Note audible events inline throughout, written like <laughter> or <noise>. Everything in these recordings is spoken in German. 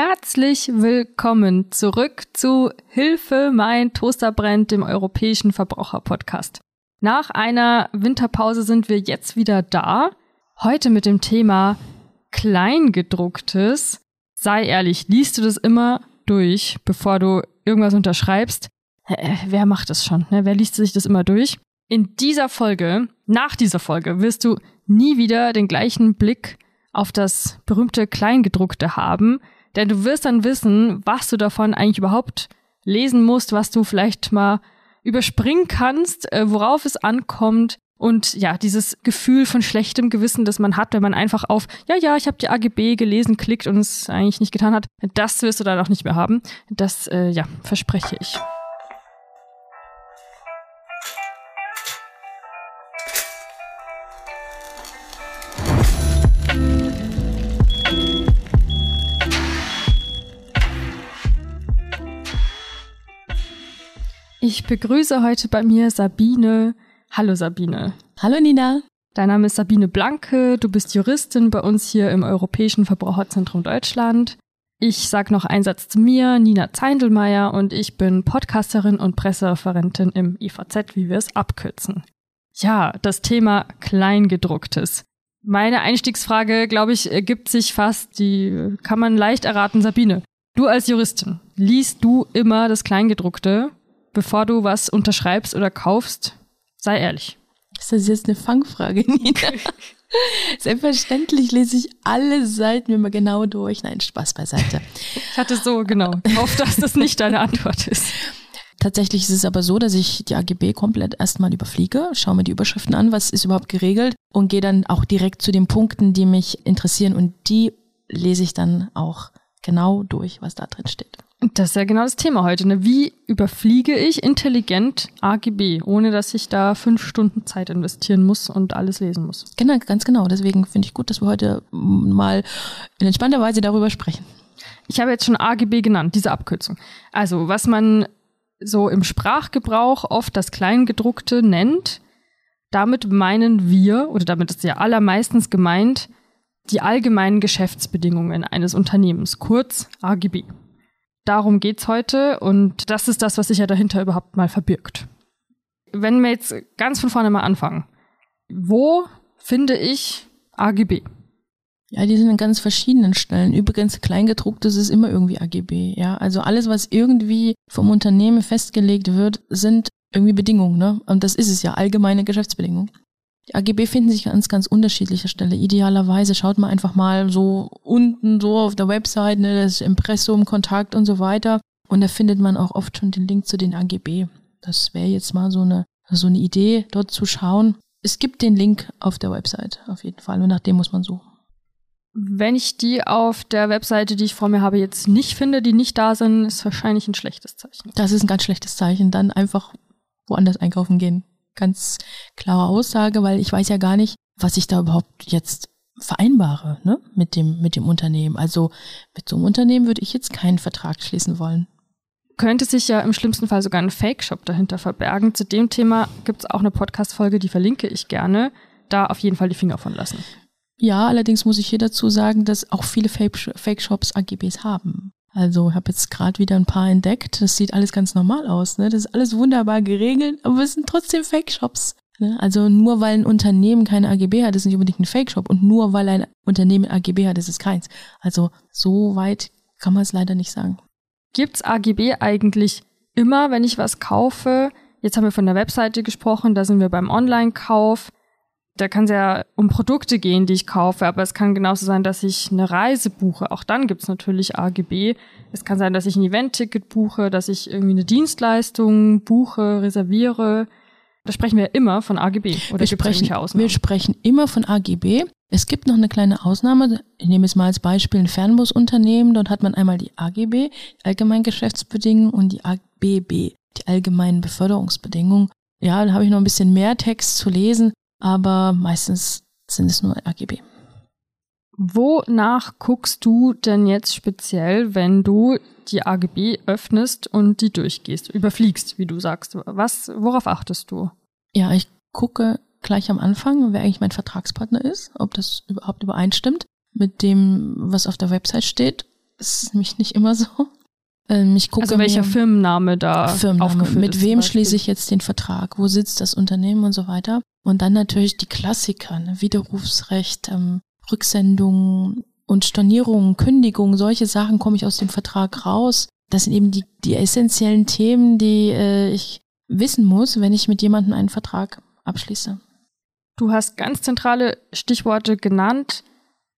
Herzlich willkommen zurück zu Hilfe, mein Toaster brennt, dem europäischen Verbraucherpodcast. Nach einer Winterpause sind wir jetzt wieder da. Heute mit dem Thema Kleingedrucktes. Sei ehrlich, liest du das immer durch, bevor du irgendwas unterschreibst? Wer macht das schon? Ne? Wer liest sich das immer durch? In dieser Folge, nach dieser Folge, wirst du nie wieder den gleichen Blick auf das berühmte Kleingedruckte haben, denn du wirst dann wissen, was du davon eigentlich überhaupt lesen musst, was du vielleicht mal überspringen kannst, äh, worauf es ankommt. Und ja, dieses Gefühl von schlechtem Gewissen, das man hat, wenn man einfach auf, ja, ja, ich habe die AGB gelesen, klickt und es eigentlich nicht getan hat, das wirst du dann auch nicht mehr haben. Das, äh, ja, verspreche ich. Ich begrüße heute bei mir Sabine. Hallo Sabine. Hallo Nina. Dein Name ist Sabine Blanke, du bist Juristin bei uns hier im Europäischen Verbraucherzentrum Deutschland. Ich sag noch einen Satz zu mir, Nina Zeindelmeier und ich bin Podcasterin und Pressereferentin im IVZ, wie wir es abkürzen. Ja, das Thema Kleingedrucktes. Meine Einstiegsfrage, glaube ich, ergibt sich fast, die kann man leicht erraten, Sabine. Du als Juristin, liest du immer das Kleingedruckte bevor du was unterschreibst oder kaufst, sei ehrlich. Ist das jetzt eine Fangfrage, Nina? <laughs> Selbstverständlich lese ich alle Seiten immer genau durch. Nein, Spaß beiseite. Ich hatte so, genau. Ich hoffe, dass das nicht deine Antwort ist. Tatsächlich ist es aber so, dass ich die AGB komplett erstmal überfliege, schaue mir die Überschriften an, was ist überhaupt geregelt und gehe dann auch direkt zu den Punkten, die mich interessieren und die lese ich dann auch genau durch, was da drin steht. Das ist ja genau das Thema heute. Ne? Wie überfliege ich intelligent AGB, ohne dass ich da fünf Stunden Zeit investieren muss und alles lesen muss? Genau, ganz genau. Deswegen finde ich gut, dass wir heute mal in entspannter Weise darüber sprechen. Ich habe jetzt schon AGB genannt, diese Abkürzung. Also, was man so im Sprachgebrauch oft das Kleingedruckte nennt, damit meinen wir, oder damit ist ja allermeistens gemeint, die allgemeinen Geschäftsbedingungen eines Unternehmens, kurz AGB. Darum geht's heute und das ist das, was sich ja dahinter überhaupt mal verbirgt. Wenn wir jetzt ganz von vorne mal anfangen. Wo finde ich AGB? Ja, die sind an ganz verschiedenen Stellen. Übrigens, Kleingedrucktes ist immer irgendwie AGB. Ja, also alles, was irgendwie vom Unternehmen festgelegt wird, sind irgendwie Bedingungen. Ne? Und das ist es ja, allgemeine Geschäftsbedingungen. Die AGB finden sich an ganz unterschiedlicher Stelle. Idealerweise schaut man einfach mal so unten so auf der Website, ne, das Impressum, Kontakt und so weiter. Und da findet man auch oft schon den Link zu den AGB. Das wäre jetzt mal so eine, so eine Idee, dort zu schauen. Es gibt den Link auf der Website auf jeden Fall und nach dem muss man suchen. Wenn ich die auf der Webseite, die ich vor mir habe, jetzt nicht finde, die nicht da sind, ist wahrscheinlich ein schlechtes Zeichen. Das ist ein ganz schlechtes Zeichen. Dann einfach woanders einkaufen gehen ganz klare Aussage, weil ich weiß ja gar nicht, was ich da überhaupt jetzt vereinbare, ne, mit dem, mit dem Unternehmen. Also mit so einem Unternehmen würde ich jetzt keinen Vertrag schließen wollen. Könnte sich ja im schlimmsten Fall sogar ein Fake-Shop dahinter verbergen. Zu dem Thema gibt es auch eine Podcast-Folge, die verlinke ich gerne. Da auf jeden Fall die Finger von lassen. Ja, allerdings muss ich hier dazu sagen, dass auch viele Fake-Shops AGBs haben. Also ich habe jetzt gerade wieder ein paar entdeckt. Das sieht alles ganz normal aus. Ne? Das ist alles wunderbar geregelt, aber es sind trotzdem Fake-Shops. Ne? Also nur weil ein Unternehmen keine AGB hat, ist nicht unbedingt ein Fake-Shop. Und nur weil ein Unternehmen AGB hat, ist es keins. Also so weit kann man es leider nicht sagen. Gibt's AGB eigentlich immer, wenn ich was kaufe? Jetzt haben wir von der Webseite gesprochen, da sind wir beim Online-Kauf da kann es ja um Produkte gehen, die ich kaufe, aber es kann genauso sein, dass ich eine Reise buche. Auch dann gibt es natürlich AGB. Es kann sein, dass ich ein Event-Ticket buche, dass ich irgendwie eine Dienstleistung buche, reserviere. Da sprechen wir immer von AGB. Oder wir sprechen, wir sprechen immer von AGB. Es gibt noch eine kleine Ausnahme. Ich nehme jetzt mal als Beispiel ein Fernbusunternehmen. Dort hat man einmal die AGB, die allgemeinen Geschäftsbedingungen, und die ABB, die allgemeinen Beförderungsbedingungen. Ja, da habe ich noch ein bisschen mehr Text zu lesen aber meistens sind es nur AGB. Wonach guckst du denn jetzt speziell, wenn du die AGB öffnest und die durchgehst, überfliegst, wie du sagst? Was, worauf achtest du? Ja, ich gucke gleich am Anfang, wer eigentlich mein Vertragspartner ist, ob das überhaupt übereinstimmt mit dem, was auf der Website steht. Das ist nämlich nicht immer so. Ähm, ich gucke Also welcher mir, Firmenname da Firmenname, aufgeführt mit ist wem schließe ich jetzt den Vertrag, wo sitzt das Unternehmen und so weiter. Und dann natürlich die Klassiker, ne? Widerrufsrecht, ähm, Rücksendung und Stornierung, Kündigung, solche Sachen komme ich aus dem Vertrag raus. Das sind eben die, die essentiellen Themen, die äh, ich wissen muss, wenn ich mit jemandem einen Vertrag abschließe. Du hast ganz zentrale Stichworte genannt.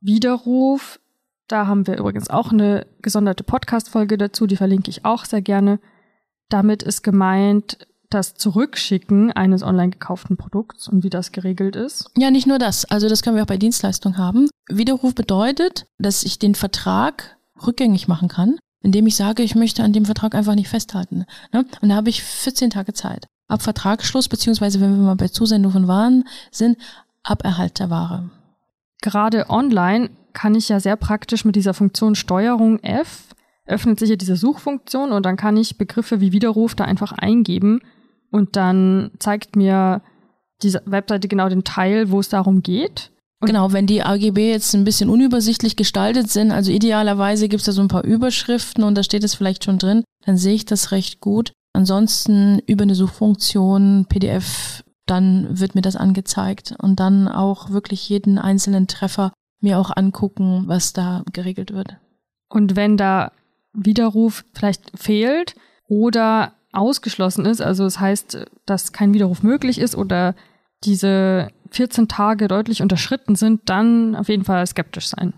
Widerruf. Da haben wir übrigens auch eine gesonderte Podcast-Folge dazu, die verlinke ich auch sehr gerne. Damit ist gemeint das Zurückschicken eines online gekauften Produkts und wie das geregelt ist. Ja, nicht nur das. Also das können wir auch bei Dienstleistungen haben. Widerruf bedeutet, dass ich den Vertrag rückgängig machen kann, indem ich sage, ich möchte an dem Vertrag einfach nicht festhalten. Ne? Und da habe ich 14 Tage Zeit. Ab Vertragsschluss, beziehungsweise wenn wir mal bei Zusendung von Waren sind, ab Erhalt der Ware. Gerade online kann ich ja sehr praktisch mit dieser Funktion Steuerung F öffnet sich ja diese Suchfunktion und dann kann ich Begriffe wie Widerruf da einfach eingeben und dann zeigt mir diese Webseite genau den Teil, wo es darum geht. Und- genau, wenn die AGB jetzt ein bisschen unübersichtlich gestaltet sind, also idealerweise gibt es da so ein paar Überschriften und da steht es vielleicht schon drin, dann sehe ich das recht gut. Ansonsten über eine Suchfunktion, PDF, dann wird mir das angezeigt und dann auch wirklich jeden einzelnen Treffer mir auch angucken, was da geregelt wird. Und wenn da Widerruf vielleicht fehlt oder ausgeschlossen ist, also es heißt, dass kein Widerruf möglich ist oder diese 14 Tage deutlich unterschritten sind, dann auf jeden Fall skeptisch sein.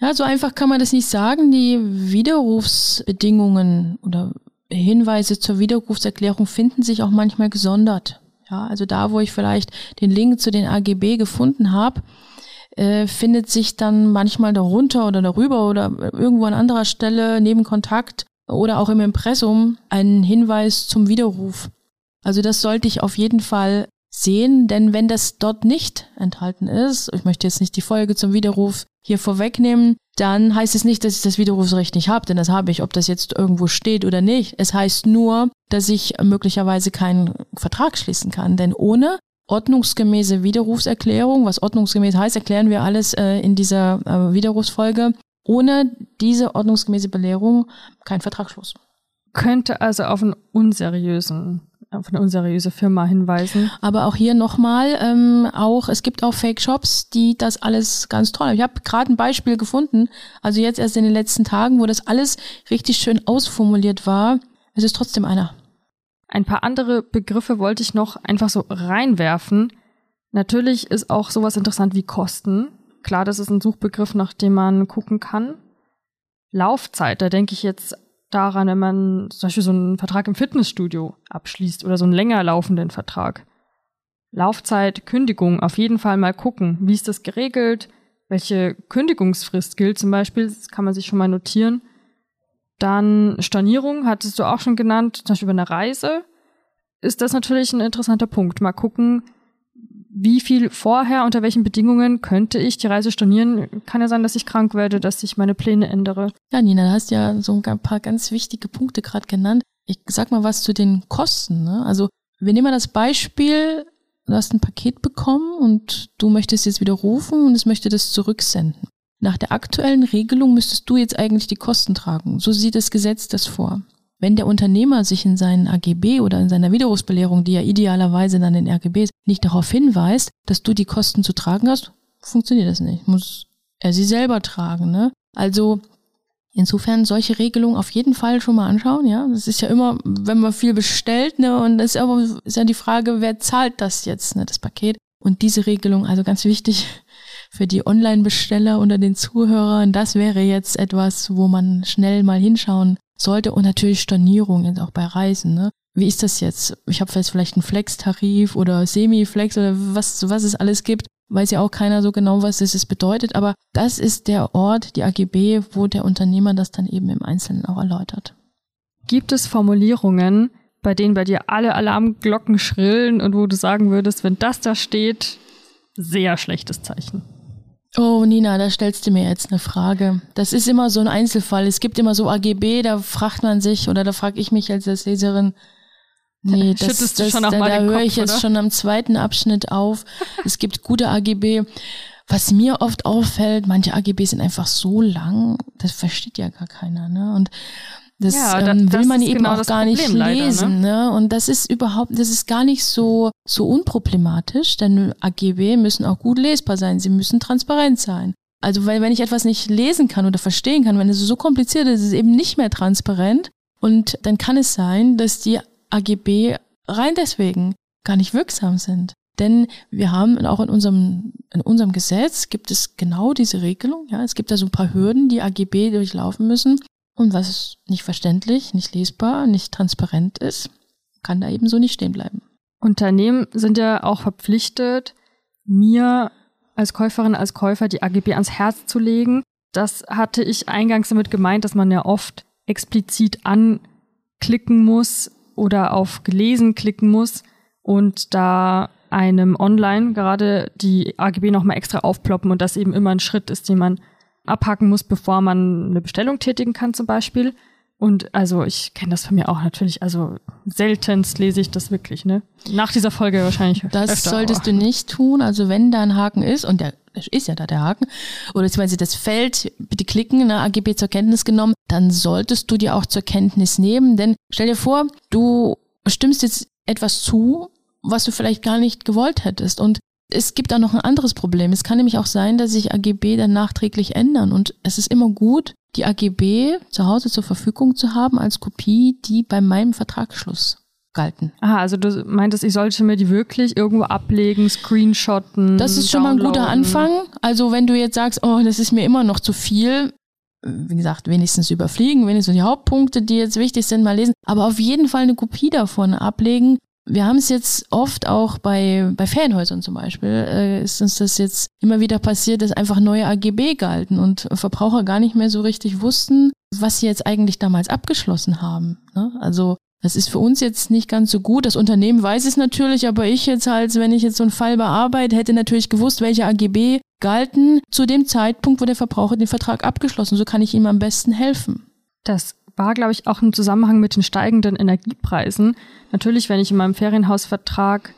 Ja, so einfach kann man das nicht sagen. Die Widerrufsbedingungen oder Hinweise zur Widerrufserklärung finden sich auch manchmal gesondert. Ja, also da, wo ich vielleicht den Link zu den AGB gefunden habe, äh, findet sich dann manchmal darunter oder darüber oder irgendwo an anderer Stelle neben Kontakt oder auch im Impressum ein Hinweis zum Widerruf. Also das sollte ich auf jeden Fall sehen, denn wenn das dort nicht enthalten ist, ich möchte jetzt nicht die Folge zum Widerruf hier vorwegnehmen, dann heißt es nicht, dass ich das Widerrufsrecht nicht habe, denn das habe ich, ob das jetzt irgendwo steht oder nicht. Es heißt nur, dass ich möglicherweise keinen Vertrag schließen kann, denn ohne ordnungsgemäße Widerrufserklärung, was ordnungsgemäß heißt, erklären wir alles äh, in dieser äh, Widerrufsfolge. Ohne diese ordnungsgemäße Belehrung kein Vertragsschluss. Könnte also auf einen unseriösen, auf eine unseriöse Firma hinweisen. Aber auch hier nochmal, ähm, auch es gibt auch Fake-Shops, die das alles ganz toll. Ich habe gerade ein Beispiel gefunden, also jetzt erst in den letzten Tagen, wo das alles richtig schön ausformuliert war. Es ist trotzdem einer. Ein paar andere Begriffe wollte ich noch einfach so reinwerfen. Natürlich ist auch sowas interessant wie Kosten. Klar, das ist ein Suchbegriff, nach dem man gucken kann. Laufzeit, da denke ich jetzt daran, wenn man zum Beispiel so einen Vertrag im Fitnessstudio abschließt oder so einen länger laufenden Vertrag. Laufzeit, Kündigung, auf jeden Fall mal gucken, wie ist das geregelt, welche Kündigungsfrist gilt zum Beispiel, das kann man sich schon mal notieren. Dann Stornierung, hattest du auch schon genannt, zum Beispiel bei einer Reise, ist das natürlich ein interessanter Punkt. Mal gucken, wie viel vorher, unter welchen Bedingungen könnte ich die Reise stornieren. Kann ja sein, dass ich krank werde, dass ich meine Pläne ändere. Ja, Nina, du hast ja so ein paar ganz wichtige Punkte gerade genannt. Ich sag mal was zu den Kosten. Ne? Also wir nehmen mal das Beispiel, du hast ein Paket bekommen und du möchtest jetzt widerrufen und es möchte das zurücksenden. Nach der aktuellen Regelung müsstest du jetzt eigentlich die Kosten tragen. So sieht das Gesetz das vor. Wenn der Unternehmer sich in seinen AGB oder in seiner Widerrufsbelehrung, die ja idealerweise dann in RGBs, nicht darauf hinweist, dass du die Kosten zu tragen hast, funktioniert das nicht. Muss er sie selber tragen. Ne? Also insofern solche Regelungen auf jeden Fall schon mal anschauen. Ja, das ist ja immer, wenn man viel bestellt, ne, und das ist aber ist ja die Frage, wer zahlt das jetzt, ne, das Paket. Und diese Regelung, also ganz wichtig für die Online-Besteller unter den Zuhörern, das wäre jetzt etwas, wo man schnell mal hinschauen sollte und natürlich Stornierung jetzt auch bei Reisen. Ne? Wie ist das jetzt? Ich habe jetzt vielleicht einen Flex-Tarif oder Semi-Flex oder was, was es alles gibt. Weiß ja auch keiner so genau, was das bedeutet, aber das ist der Ort, die AGB, wo der Unternehmer das dann eben im Einzelnen auch erläutert. Gibt es Formulierungen, bei denen bei dir alle Alarmglocken schrillen und wo du sagen würdest, wenn das da steht, sehr schlechtes Zeichen? Oh, Nina, da stellst du mir jetzt eine Frage. Das ist immer so ein Einzelfall. Es gibt immer so AGB, da fragt man sich oder da frage ich mich als Leserin, nee, das, du das, schon auch da, da höre ich jetzt oder? schon am zweiten Abschnitt auf. Es gibt gute AGB, was mir oft auffällt, manche AGB sind einfach so lang, das versteht ja gar keiner, ne? Und das ja, da, ähm, will man eben genau auch gar Problem nicht lesen, leider, ne? ne? Und das ist überhaupt, das ist gar nicht so so unproblematisch, denn AGB müssen auch gut lesbar sein, sie müssen transparent sein. Also weil wenn ich etwas nicht lesen kann oder verstehen kann, wenn es so kompliziert ist, ist es eben nicht mehr transparent und dann kann es sein, dass die AGB rein deswegen gar nicht wirksam sind. Denn wir haben auch in unserem, in unserem Gesetz gibt es genau diese Regelung. Ja, es gibt da so ein paar Hürden, die AGB durchlaufen müssen. Und was nicht verständlich, nicht lesbar, nicht transparent ist, kann da eben so nicht stehen bleiben. Unternehmen sind ja auch verpflichtet, mir als Käuferin, als Käufer die AGB ans Herz zu legen. Das hatte ich eingangs damit gemeint, dass man ja oft explizit anklicken muss oder auf gelesen klicken muss und da einem online gerade die AGB nochmal extra aufploppen und das eben immer ein Schritt ist, den man abhaken muss, bevor man eine Bestellung tätigen kann zum Beispiel. Und also ich kenne das von mir auch natürlich. Also seltenst lese ich das wirklich, ne? Nach dieser Folge wahrscheinlich. Das öfter, solltest du nicht tun. Also wenn da ein Haken ist, und der ist ja da der Haken, oder beziehungsweise das Feld, bitte klicken, ne, AGB zur Kenntnis genommen, dann solltest du dir auch zur Kenntnis nehmen. Denn stell dir vor, du stimmst jetzt etwas zu, was du vielleicht gar nicht gewollt hättest. Und es gibt da noch ein anderes Problem. Es kann nämlich auch sein, dass sich AGB dann nachträglich ändern. Und es ist immer gut, die AGB zu Hause zur Verfügung zu haben als Kopie, die bei meinem Vertragsschluss galten. Aha, also du meintest, ich sollte mir die wirklich irgendwo ablegen, screenshotten. Das ist schon downloaden. mal ein guter Anfang. Also wenn du jetzt sagst, oh, das ist mir immer noch zu viel, wie gesagt, wenigstens überfliegen, wenigstens die Hauptpunkte, die jetzt wichtig sind, mal lesen, aber auf jeden Fall eine Kopie davon ablegen, wir haben es jetzt oft auch bei, bei Ferienhäusern zum Beispiel, äh, ist uns das jetzt immer wieder passiert, dass einfach neue AGB galten und Verbraucher gar nicht mehr so richtig wussten, was sie jetzt eigentlich damals abgeschlossen haben. Ne? Also das ist für uns jetzt nicht ganz so gut. Das Unternehmen weiß es natürlich, aber ich jetzt halt, wenn ich jetzt so einen Fall bearbeite, hätte natürlich gewusst, welche AGB galten zu dem Zeitpunkt, wo der Verbraucher den Vertrag abgeschlossen. So kann ich ihm am besten helfen. Das war, glaube ich, auch im Zusammenhang mit den steigenden Energiepreisen. Natürlich, wenn ich in meinem Ferienhausvertrag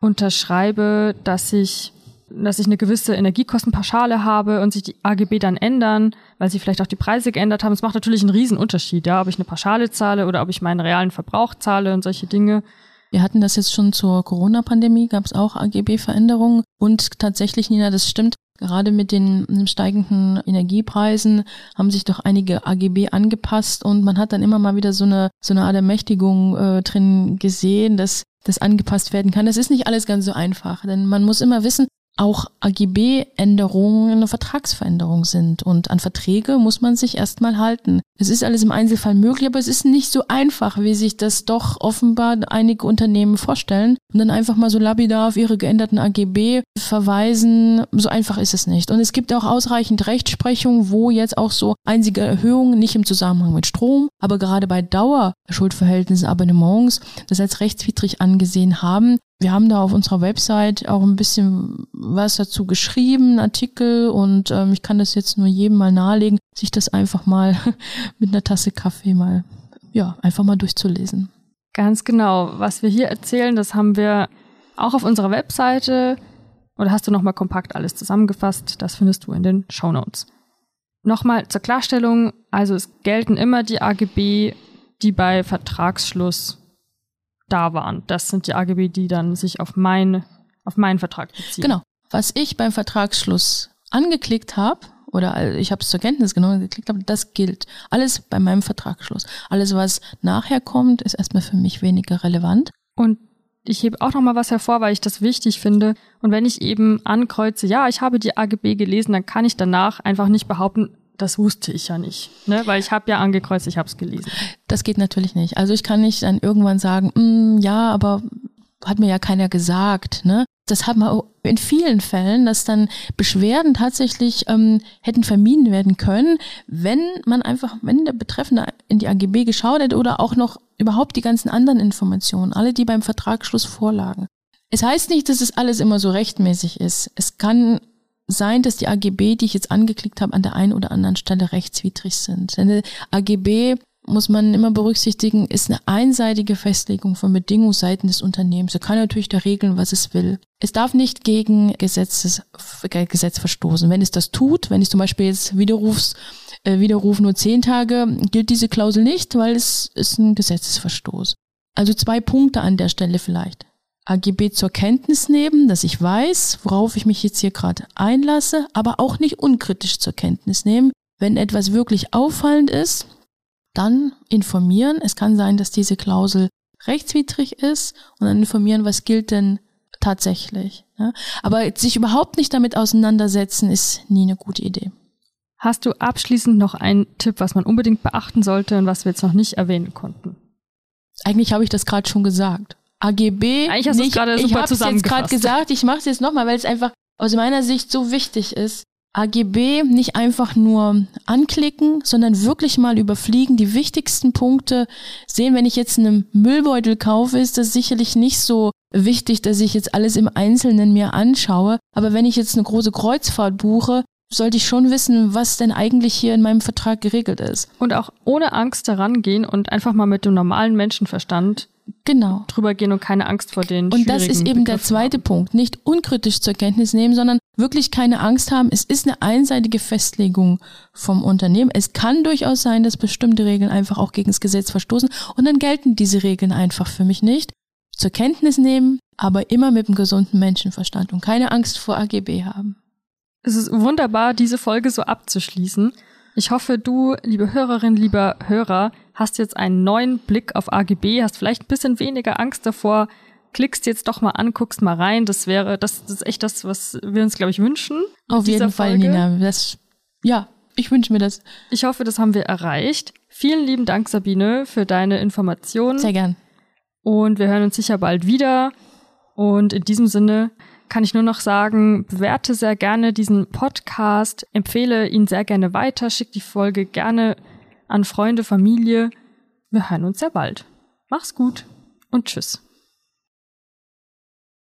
unterschreibe, dass ich, dass ich eine gewisse Energiekostenpauschale habe und sich die AGB dann ändern, weil sie vielleicht auch die Preise geändert haben. Es macht natürlich einen riesen Unterschied, ja, ob ich eine Pauschale zahle oder ob ich meinen realen Verbrauch zahle und solche Dinge. Wir hatten das jetzt schon zur Corona-Pandemie, gab es auch AGB-Veränderungen. Und tatsächlich, Nina, das stimmt, Gerade mit den steigenden Energiepreisen haben sich doch einige AGB angepasst und man hat dann immer mal wieder so eine, so eine Art Ermächtigung äh, drin gesehen, dass das angepasst werden kann. Das ist nicht alles ganz so einfach, denn man muss immer wissen, auch AGB-Änderungen eine Vertragsveränderung sind. Und an Verträge muss man sich erstmal halten. Es ist alles im Einzelfall möglich, aber es ist nicht so einfach, wie sich das doch offenbar einige Unternehmen vorstellen und dann einfach mal so labidar auf ihre geänderten AGB verweisen. So einfach ist es nicht. Und es gibt auch ausreichend Rechtsprechung, wo jetzt auch so einzige Erhöhungen, nicht im Zusammenhang mit Strom, aber gerade bei Dauerschuldverhältnissen, Abonnements, das als rechtswidrig angesehen haben, wir haben da auf unserer Website auch ein bisschen was dazu geschrieben, Artikel und ähm, ich kann das jetzt nur jedem mal nahelegen, sich das einfach mal <laughs> mit einer Tasse Kaffee mal, ja, einfach mal durchzulesen. Ganz genau. Was wir hier erzählen, das haben wir auch auf unserer Webseite oder hast du nochmal kompakt alles zusammengefasst? Das findest du in den Show Notes. Nochmal zur Klarstellung, also es gelten immer die AGB, die bei Vertragsschluss da waren. Das sind die AGB, die dann sich auf, mein, auf meinen Vertrag beziehen. Genau. Was ich beim Vertragsschluss angeklickt habe, oder ich habe es zur Kenntnis genommen, geklickt habe, das gilt. Alles bei meinem Vertragsschluss. Alles, was nachher kommt, ist erstmal für mich weniger relevant. Und ich hebe auch noch mal was hervor, weil ich das wichtig finde. Und wenn ich eben ankreuze, ja, ich habe die AGB gelesen, dann kann ich danach einfach nicht behaupten, das wusste ich ja nicht, ne? weil ich habe ja angekreuzt, ich habe es gelesen. Das geht natürlich nicht. Also ich kann nicht dann irgendwann sagen, mm, ja, aber hat mir ja keiner gesagt. Ne? Das hat man in vielen Fällen, dass dann Beschwerden tatsächlich ähm, hätten vermieden werden können, wenn man einfach, wenn der Betreffende in die AGB geschaut hätte oder auch noch überhaupt die ganzen anderen Informationen, alle, die beim Vertragsschluss vorlagen. Es heißt nicht, dass es alles immer so rechtmäßig ist. Es kann sein, dass die AGB, die ich jetzt angeklickt habe, an der einen oder anderen Stelle rechtswidrig sind. Denn AGB muss man immer berücksichtigen, ist eine einseitige Festlegung von Bedingungsseiten des Unternehmens. Er kann natürlich da regeln, was es will. Es darf nicht gegen Gesetzes, Gesetz verstoßen. Wenn es das tut, wenn es zum Beispiel jetzt Widerrufs, äh, Widerruf nur zehn Tage, gilt diese Klausel nicht, weil es ist ein Gesetzesverstoß. Also zwei Punkte an der Stelle vielleicht. AGB zur Kenntnis nehmen, dass ich weiß, worauf ich mich jetzt hier gerade einlasse, aber auch nicht unkritisch zur Kenntnis nehmen. Wenn etwas wirklich auffallend ist, dann informieren. Es kann sein, dass diese Klausel rechtswidrig ist und dann informieren, was gilt denn tatsächlich. Aber sich überhaupt nicht damit auseinandersetzen, ist nie eine gute Idee. Hast du abschließend noch einen Tipp, was man unbedingt beachten sollte und was wir jetzt noch nicht erwähnen konnten? Eigentlich habe ich das gerade schon gesagt. AGB. Eigentlich hast du gerade super Ich habe es jetzt gerade gesagt, ich mache es jetzt nochmal, weil es einfach aus meiner Sicht so wichtig ist. AGB nicht einfach nur anklicken, sondern wirklich mal überfliegen, die wichtigsten Punkte sehen. Wenn ich jetzt einen Müllbeutel kaufe, ist das sicherlich nicht so wichtig, dass ich jetzt alles im Einzelnen mir anschaue. Aber wenn ich jetzt eine große Kreuzfahrt buche, sollte ich schon wissen, was denn eigentlich hier in meinem Vertrag geregelt ist. Und auch ohne Angst daran gehen und einfach mal mit dem normalen Menschenverstand Genau. drüber gehen und keine Angst vor den Und das ist eben der Begriffen zweite haben. Punkt. Nicht unkritisch zur Kenntnis nehmen, sondern wirklich keine Angst haben. Es ist eine einseitige Festlegung vom Unternehmen. Es kann durchaus sein, dass bestimmte Regeln einfach auch gegen das Gesetz verstoßen und dann gelten diese Regeln einfach für mich nicht. Zur Kenntnis nehmen, aber immer mit einem gesunden Menschenverstand und keine Angst vor AGB haben. Es ist wunderbar, diese Folge so abzuschließen. Ich hoffe, du, liebe Hörerin, lieber Hörer, hast jetzt einen neuen Blick auf AGB, hast vielleicht ein bisschen weniger Angst davor, klickst jetzt doch mal an, guckst mal rein. Das wäre, das, das ist echt das, was wir uns, glaube ich, wünschen. Auf jeden Fall, Folge. Nina. Das, ja, ich wünsche mir das Ich hoffe, das haben wir erreicht. Vielen lieben Dank, Sabine, für deine Informationen. sehr gern. Und wir hören uns sicher bald wieder. Und in diesem Sinne kann ich nur noch sagen, bewerte sehr gerne diesen Podcast, empfehle ihn sehr gerne weiter, schick die Folge gerne an Freunde, Familie. Wir hören uns sehr bald. Mach's gut und tschüss.